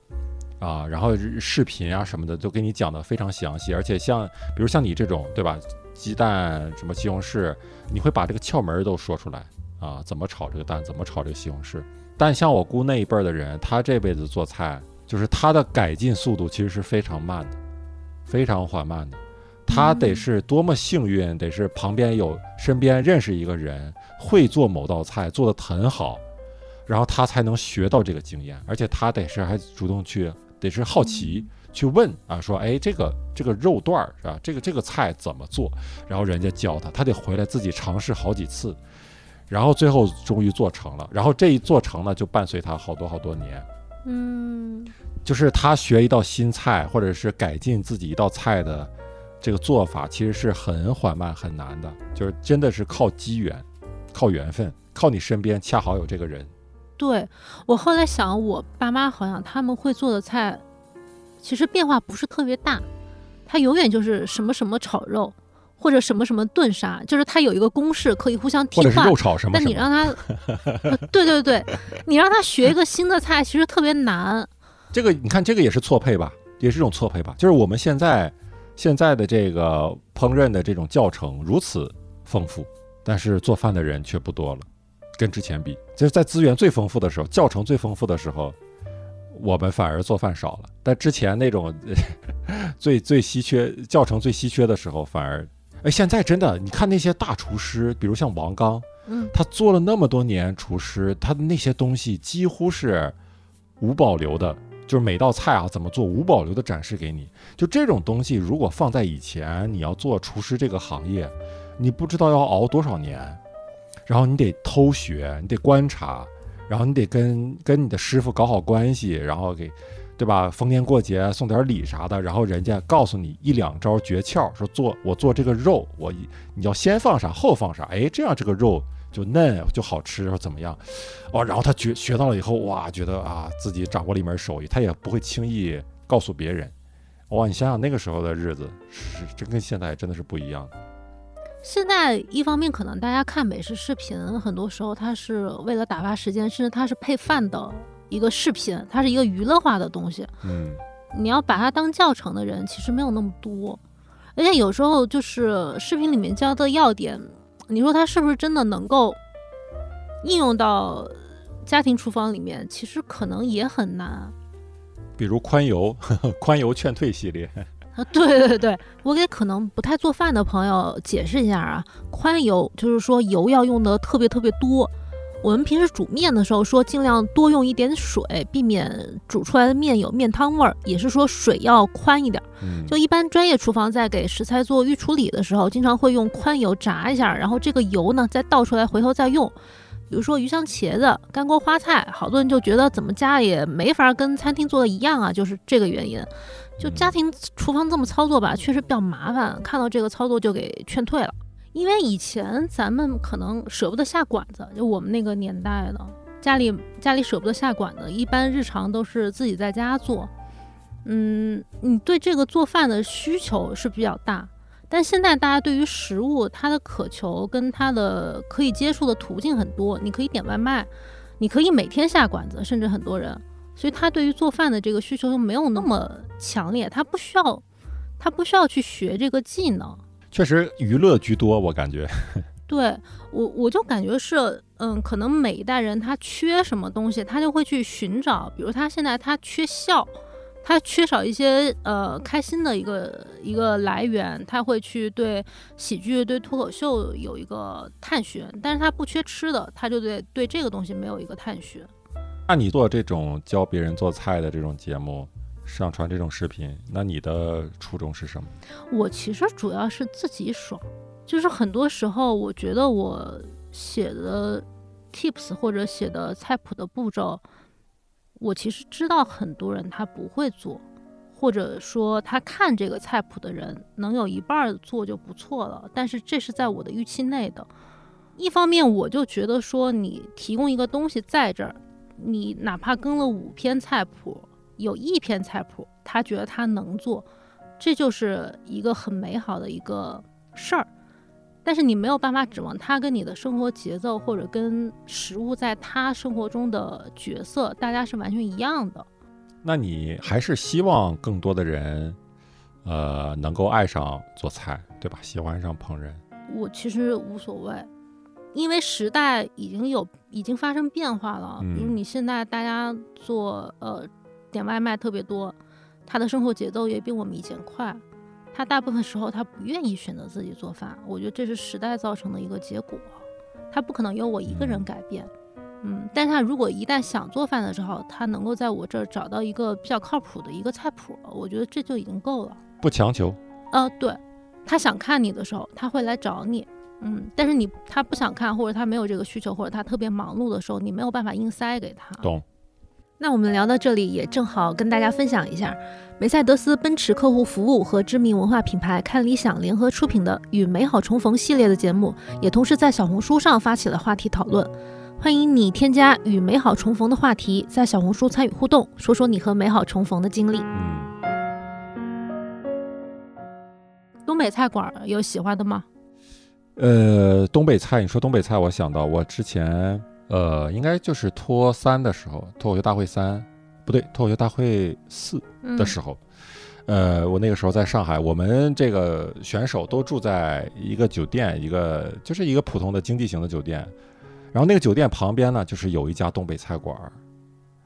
啊，然后视频啊什么的都给你讲的非常详细，而且像比如像你这种对吧，鸡蛋什么西红柿，你会把这个窍门都说出来啊，怎么炒这个蛋，怎么炒这个西红柿。但像我姑那一辈儿的人，他这辈子做菜，就是他的改进速度其实是非常慢的，非常缓慢的。他得是多么幸运，得是旁边有身边认识一个人会做某道菜，做得很好，然后他才能学到这个经验，而且他得是还主动去，得是好奇去问啊，说哎这个这个肉段儿是吧？这个这个菜怎么做？然后人家教他，他得回来自己尝试好几次，然后最后终于做成了。然后这一做成了，就伴随他好多好多年。嗯就是他学一道新菜，或者是改进自己一道菜的这个做法，其实是很缓慢、很难的，就是真的是靠机缘、靠缘分、靠你身边恰好有这个人。对我后来想，我爸妈好像他们会做的菜，其实变化不是特别大，他永远就是什么什么炒肉，或者什么什么炖啥，就是他有一个公式可以互相替换或者肉。炒什么什么。[laughs] 但你让他，呃对对对，你让他学一个新的菜，其实特别难。这个你看，这个也是错配吧，也是一种错配吧。就是我们现在现在的这个烹饪的这种教程如此丰富，但是做饭的人却不多了，跟之前比，就是在资源最丰富的时候，教程最丰富的时候，我们反而做饭少了。但之前那种 [laughs] 最最稀缺教程最稀缺的时候，反而哎，现在真的，你看那些大厨师，比如像王刚，嗯，他做了那么多年厨师，他的那些东西几乎是无保留的，就是每道菜啊怎么做无保留的展示给你。就这种东西，如果放在以前，你要做厨师这个行业，你不知道要熬多少年，然后你得偷学，你得观察，然后你得跟跟你的师傅搞好关系，然后给。对吧？逢年过节送点礼啥的，然后人家告诉你一两招诀窍，说做我做这个肉，我一你要先放啥后放啥，哎，这样这个肉就嫩就好吃，或怎么样？哦，然后他学学到了以后，哇，觉得啊自己掌握了一门手艺，他也不会轻易告诉别人。哇，你想想那个时候的日子，是真跟现在真的是不一样的。现在一方面可能大家看美食视频，很多时候它是为了打发时间，甚至它是配饭的一个视频，它是一个娱乐化的东西。嗯，你要把它当教程的人其实没有那么多，而且有时候就是视频里面教的要点，你说它是不是真的能够应用到家庭厨房里面，其实可能也很难。比如宽油 [laughs] 宽油劝退系列，[laughs] 啊，对对对，我给可能不太做饭的朋友解释一下啊，宽油就是说油要用的特别特别多。我们平时煮面的时候说尽量多用一点水，避免煮出来的面有面汤味儿，也是说水要宽一点儿。嗯，就一般专业厨房在给食材做预处理的时候，经常会用宽油炸一下，然后这个油呢再倒出来，回头再用。比如说鱼香茄子、干锅花菜，好多人就觉得怎么加也没法跟餐厅做的一样啊，就是这个原因。就家庭厨房这么操作吧，确实比较麻烦。看到这个操作就给劝退了，因为以前咱们可能舍不得下馆子，就我们那个年代的家里家里舍不得下馆子，一般日常都是自己在家做。嗯，你对这个做饭的需求是比较大，但现在大家对于食物它的渴求跟它的可以接触的途径很多，你可以点外卖，你可以每天下馆子，甚至很多人，所以他对于做饭的这个需求就没有那么强烈，他不需要，他不需要去学这个技能。确实娱乐居多，我感觉。[laughs] 对我，我就感觉是，嗯，可能每一代人他缺什么东西，他就会去寻找。比如他现在他缺笑，他缺少一些呃开心的一个一个来源，他会去对喜剧、对脱口秀有一个探寻。但是他不缺吃的，他就对对这个东西没有一个探寻。那你做这种教别人做菜的这种节目，上传这种视频，那你的初衷是什么？我其实主要是自己爽。就是很多时候，我觉得我写的 tips 或者写的菜谱的步骤，我其实知道很多人他不会做，或者说他看这个菜谱的人能有一半做就不错了。但是这是在我的预期内的。一方面，我就觉得说你提供一个东西在这儿，你哪怕跟了五篇菜谱，有一篇菜谱他觉得他能做，这就是一个很美好的一个事儿。但是你没有办法指望他跟你的生活节奏，或者跟食物在他生活中的角色，大家是完全一样的。那你还是希望更多的人，呃，能够爱上做菜，对吧？喜欢上烹饪。我其实无所谓，因为时代已经有已经发生变化了。比如你现在大家做呃点外卖特别多，他的生活节奏也比我们以前快。他大部分时候他不愿意选择自己做饭，我觉得这是时代造成的一个结果，他不可能由我一个人改变，嗯，但他如果一旦想做饭的时候，他能够在我这儿找到一个比较靠谱的一个菜谱，我觉得这就已经够了。不强求。呃，对，他想看你的时候，他会来找你，嗯，但是你他不想看或者他没有这个需求或者他特别忙碌的时候，你没有办法硬塞给他。懂。那我们聊到这里，也正好跟大家分享一下，梅赛德斯奔驰客户服务和知名文化品牌看理想联合出品的“与美好重逢”系列的节目，也同时在小红书上发起了话题讨论。欢迎你添加“与美好重逢”的话题，在小红书参与互动，说说你和美好重逢的经历。嗯。东北菜馆有喜欢的吗？呃，东北菜，你说东北菜，我想到我之前。呃，应该就是脱三的时候，脱口秀大会三，不对，脱口秀大会四的时候，呃，我那个时候在上海，我们这个选手都住在一个酒店，一个就是一个普通的经济型的酒店，然后那个酒店旁边呢，就是有一家东北菜馆，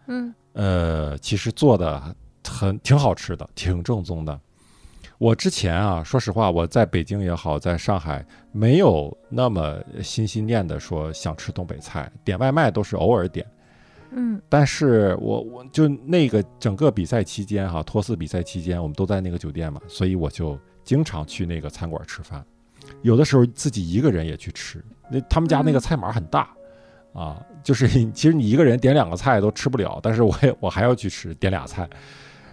嗯，呃，其实做的很挺好吃的，挺正宗的。我之前啊，说实话，我在北京也好，在上海没有那么心心念的说想吃东北菜，点外卖都是偶尔点。嗯，但是我我就那个整个比赛期间哈，托四比赛期间，我们都在那个酒店嘛，所以我就经常去那个餐馆吃饭，有的时候自己一个人也去吃。那他们家那个菜码很大啊，就是其实你一个人点两个菜都吃不了，但是我也我还要去吃，点俩菜。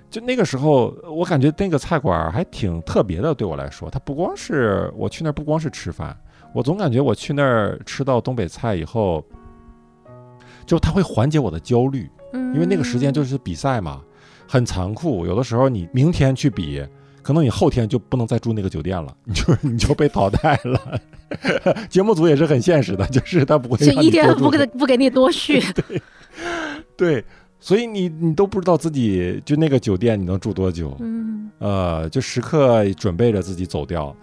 就那个时候，我感觉那个菜馆还挺特别的。对我来说，它不光是我去那儿，不光是吃饭，我总感觉我去那儿吃到东北菜以后，就它会缓解我的焦虑。嗯，因为那个时间就是比赛嘛，很残酷。有的时候你明天去比，可能你后天就不能再住那个酒店了，[laughs] 你就你就被淘汰了。[laughs] 节目组也是很现实的，就是他不会一天不给不给你多续。[laughs] 对，对。所以你你都不知道自己就那个酒店你能住多久，嗯，呃，就时刻准备着自己走掉，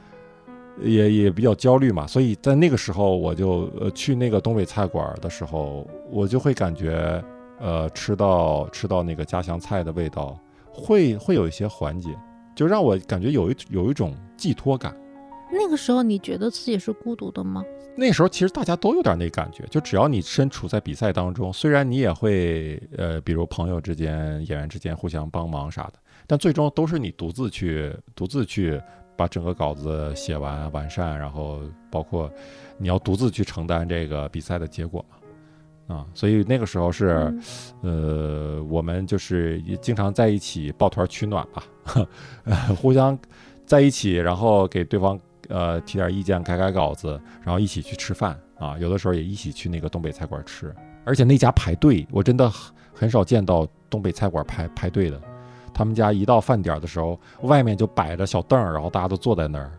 也也比较焦虑嘛。所以在那个时候，我就呃去那个东北菜馆的时候，我就会感觉，呃，吃到吃到那个家乡菜的味道，会会有一些缓解，就让我感觉有一有一种寄托感。那个时候你觉得自己是孤独的吗？那时候其实大家都有点那感觉，就只要你身处在比赛当中，虽然你也会呃，比如朋友之间、演员之间互相帮忙啥的，但最终都是你独自去、独自去把整个稿子写完、完善，然后包括你要独自去承担这个比赛的结果嘛，啊，所以那个时候是，呃，我们就是经常在一起抱团取暖吧，[laughs] 互相在一起，然后给对方。呃，提点意见，改改稿子，然后一起去吃饭啊。有的时候也一起去那个东北菜馆吃，而且那家排队，我真的很少见到东北菜馆排排队的。他们家一到饭点的时候，外面就摆着小凳儿，然后大家都坐在那儿。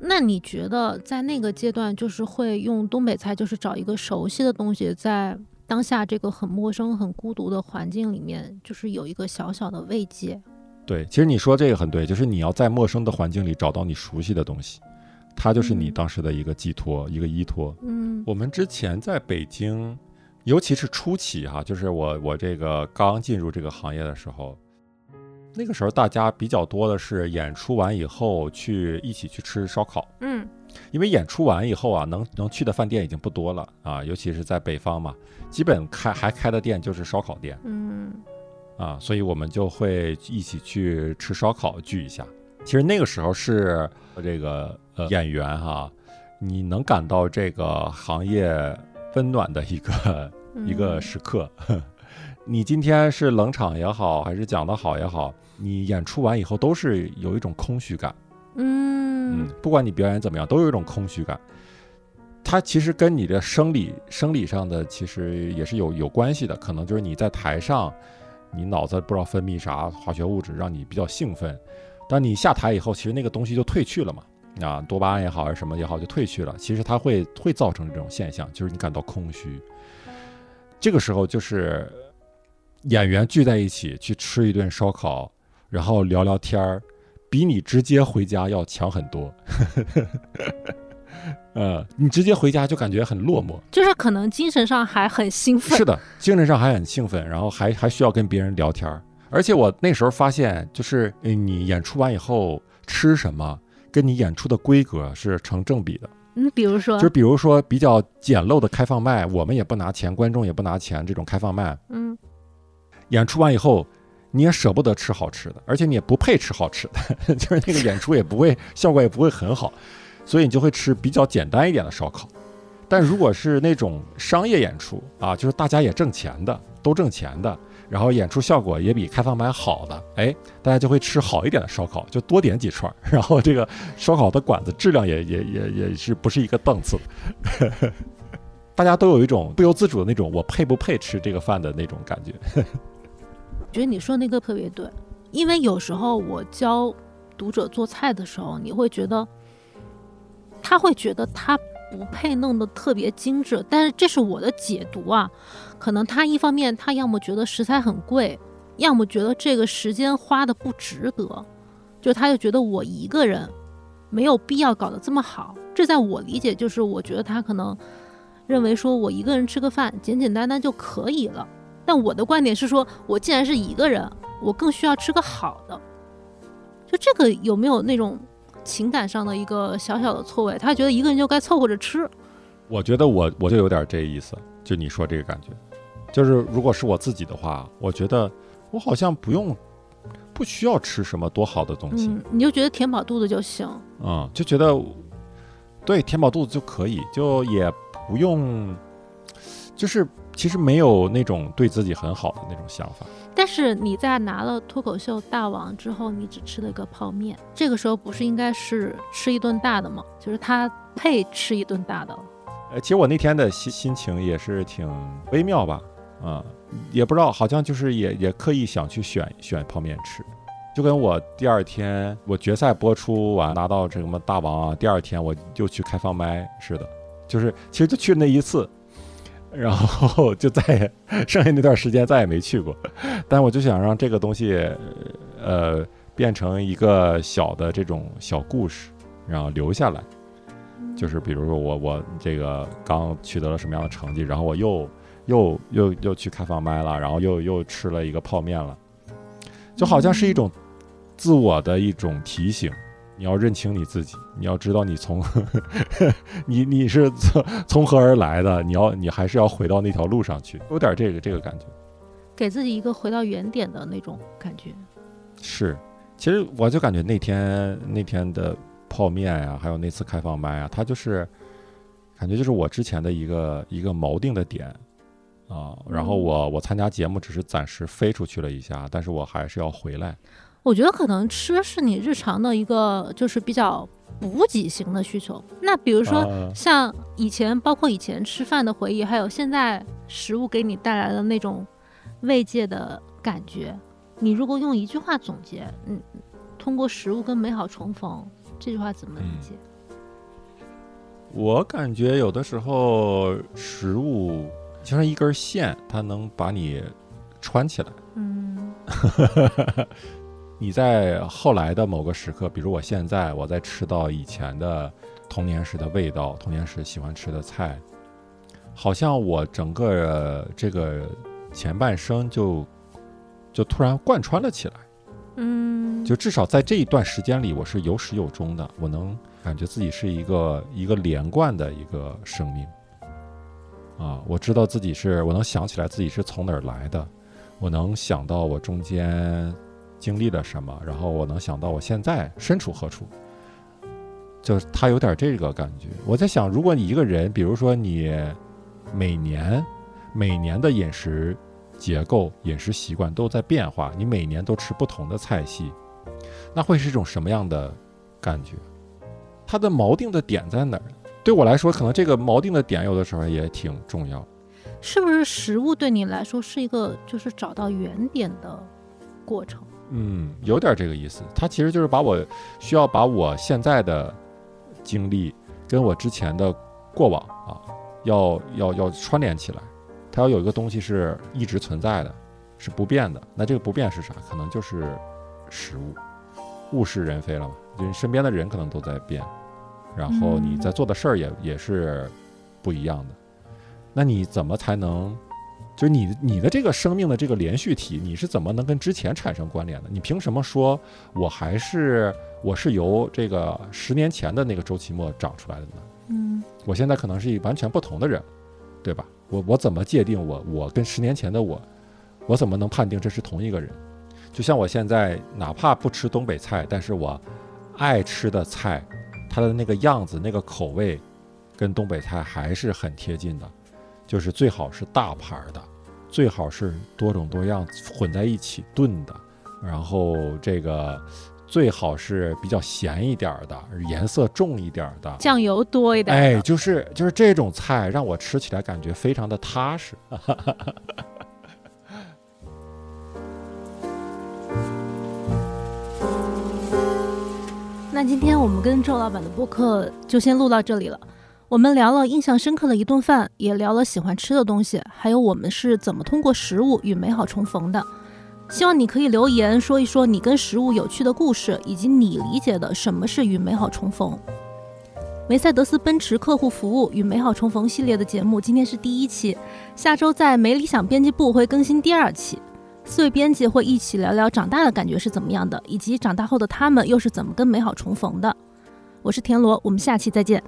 那你觉得在那个阶段，就是会用东北菜，就是找一个熟悉的东西，在当下这个很陌生、很孤独的环境里面，就是有一个小小的慰藉。对，其实你说这个很对，就是你要在陌生的环境里找到你熟悉的东西。它就是你当时的一个寄托，一个依托。嗯。我们之前在北京，尤其是初期哈，就是我我这个刚进入这个行业的时候，那个时候大家比较多的是演出完以后去一起去吃烧烤，嗯。因为演出完以后啊，能能去的饭店已经不多了啊，尤其是在北方嘛，基本开还开的店就是烧烤店。嗯啊，所以我们就会一起去吃烧烤聚一下。其实那个时候是这个呃演员哈，你能感到这个行业温暖的一个嗯 [laughs] 一个时刻。你今天是冷场也好，还是讲得好也好，你演出完以后都是有一种空虚感。嗯嗯，不管你表演怎么样，都有一种空虚感。它其实跟你的生理生理上的其实也是有有关系的，可能就是你在台上，你脑子不知道分泌啥化学物质让你比较兴奋，但你下台以后，其实那个东西就褪去了嘛。啊，多巴胺也好，还是什么也好，就褪去了。其实它会会造成这种现象，就是你感到空虚。这个时候就是演员聚在一起去吃一顿烧烤，然后聊聊天儿，比你直接回家要强很多。呃，你直接回家就感觉很落寞。就是可能精神上还很兴奋。是的，精神上还很兴奋，然后还还需要跟别人聊天儿。而且我那时候发现，就是呃你演出完以后吃什么，跟你演出的规格是成正比的。嗯，比如说就是比如说比较简陋的开放麦，我们也不拿钱，观众也不拿钱，这种开放麦，嗯演出完以后，你也舍不得吃好吃的，而且你也不配吃好吃的，[laughs] 就是那个演出也不会效果也不会很好，所以你就会吃比较简单一点的烧烤。但如果是那种商业演出啊，就是大家也挣钱的，都挣钱的，然后演出效果也比开放麦好的，哎，大家就会吃好一点的烧烤，就多点几串，[laughs] 然后这个烧烤的馆子质量也也也也是不是一个档次。[laughs] 大家都有一种不由自主的那种我配不配吃这个饭的那种感觉。[laughs] 觉得你说那个特别对，因为有时候我教读者做菜的时候，你会觉得他会觉得他不配弄得特别精致，但是这是我的解读啊。可能他一方面他要么觉得食材很贵，要么觉得这个时间花的不值得，就他就觉得我一个人没有必要搞得这么好。这在我理解就是，我觉得他可能认为说我一个人吃个饭简简单单就可以了。但我的观点是说，我既然是一个人，我更需要吃个好的。就这个有没有那种情感上的一个小小的错位？他觉得一个人就该凑合着吃。我觉得我我就有点这意思，就你说这个感觉，就是如果是我自己的话，我觉得我好像不用不需要吃什么多好的东西，嗯，你就觉得填饱肚子就行。嗯，就觉得对填饱肚子就可以，就也不用，就是其实没有那种对自己很好的那种想法。但是你在拿了脱口秀大王之后，你只吃了一个泡面，这个时候不是应该是吃一顿大的吗？就是他配吃一顿大的。呃，其实我那天的心心情也是挺微妙吧，啊、也不知道，好像就是也也刻意想去选选泡面吃，就跟我第二天我决赛播出完拿到这什么大王啊，第二天我就去开放麦似的，就是其实就去那一次，然后就再也剩下那段时间再也没去过，但我就想让这个东西，呃，变成一个小的这种小故事，然后留下来。就是比如说我我这个刚取得了什么样的成绩，然后我又又又又去开放麦了，然后又又吃了一个泡面了，就好像是一种自我的一种提醒。你要认清你自己，你要知道你从 [laughs] 你你是 [laughs] 从从何而来的，你要你还是要回到那条路上去，有点这个这个感觉。给自己一个回到原点的那种感觉。是，其实我就感觉那天那天的泡面呀、还有那次开放麦啊，它就是感觉就是我之前的一个一个锚定的点啊。然后嗯我我参加节目只是暂时飞出去了一下，但是我还是要回来。我觉得可能吃是你日常的一个就是比较补给型的需求。那比如说啊像以前，包括以前吃饭的回忆，还有现在食物给你带来的那种慰藉的感觉，你如果用一句话总结，嗯，通过食物跟美好重逢，这句话怎么理解？我感觉有的时候食物就像一根线，它能把你穿起来。嗯 [laughs] 你在后来的某个时刻，比如我现在我在吃到以前的童年时的味道，童年时喜欢吃的菜，好像我整个这个前半生就就突然贯穿了起来。嗯，就至少在这一段时间里，我是有始有终的，我能感觉自己是一个一个连贯的一个生命。啊，我知道自己是，我能想起来自己是从哪儿来的，我能想到我中间经历了什么，然后我能想到我现在身处何处。就是他有点这个感觉。我在想，如果你一个人，比如说你每年每年的饮食。结构、饮食习惯都在变化，你每年都吃不同的菜系，那会是一种什么样的感觉？它的锚定的点在哪儿？对我来说，可能这个锚定的点有的时候也挺重要。是不是食物对你来说是一个就是找到原点的过程？嗯，有点这个意思。它其实就是把我需要把我现在的经历跟我之前的过往啊，要要要串联起来。它要有一个东西是一直存在的，是不变的。那这个不变是啥？可能就是食物。物是人非了嘛，就是身边的人可能都在变，然后你在做的事儿也也是不一样的。那你怎么才能，就是你你的这个生命的这个连续体，你是怎么能跟之前产生关联的？你凭什么说我还是我是由这个十年前的那个周期末长出来的呢？嗯，我现在可能是一完全不同的人，对吧？我我怎么界定我我跟十年前的我，我怎么能判定这是同一个人？就像我现在哪怕不吃东北菜，但是我爱吃的菜，它的那个样子、那个口味，跟东北菜还是很贴近的，就是最好是大盘的，最好是多种多样混在一起炖的，然后这个。最好是比较咸一点的，颜色重一点的，酱油多一点。哎，就是就是这种菜，让我吃起来感觉非常的踏实。[laughs] 那今天我们跟周老板的播客就先录到这里了。我们聊了印象深刻的一顿饭，也聊了喜欢吃的东西，还有我们是怎么通过食物与美好重逢的。希望你可以留言说一说你跟食物有趣的故事，以及你理解的什么是与美好重逢。梅赛德斯奔驰客户服务与美好重逢系列的节目，今天是第一期，下周在没理想编辑部会更新第二期。四位编辑会一起聊聊长大的感觉是怎么样的，以及长大后的他们又是怎么跟美好重逢的。我是田螺，我们下期再见。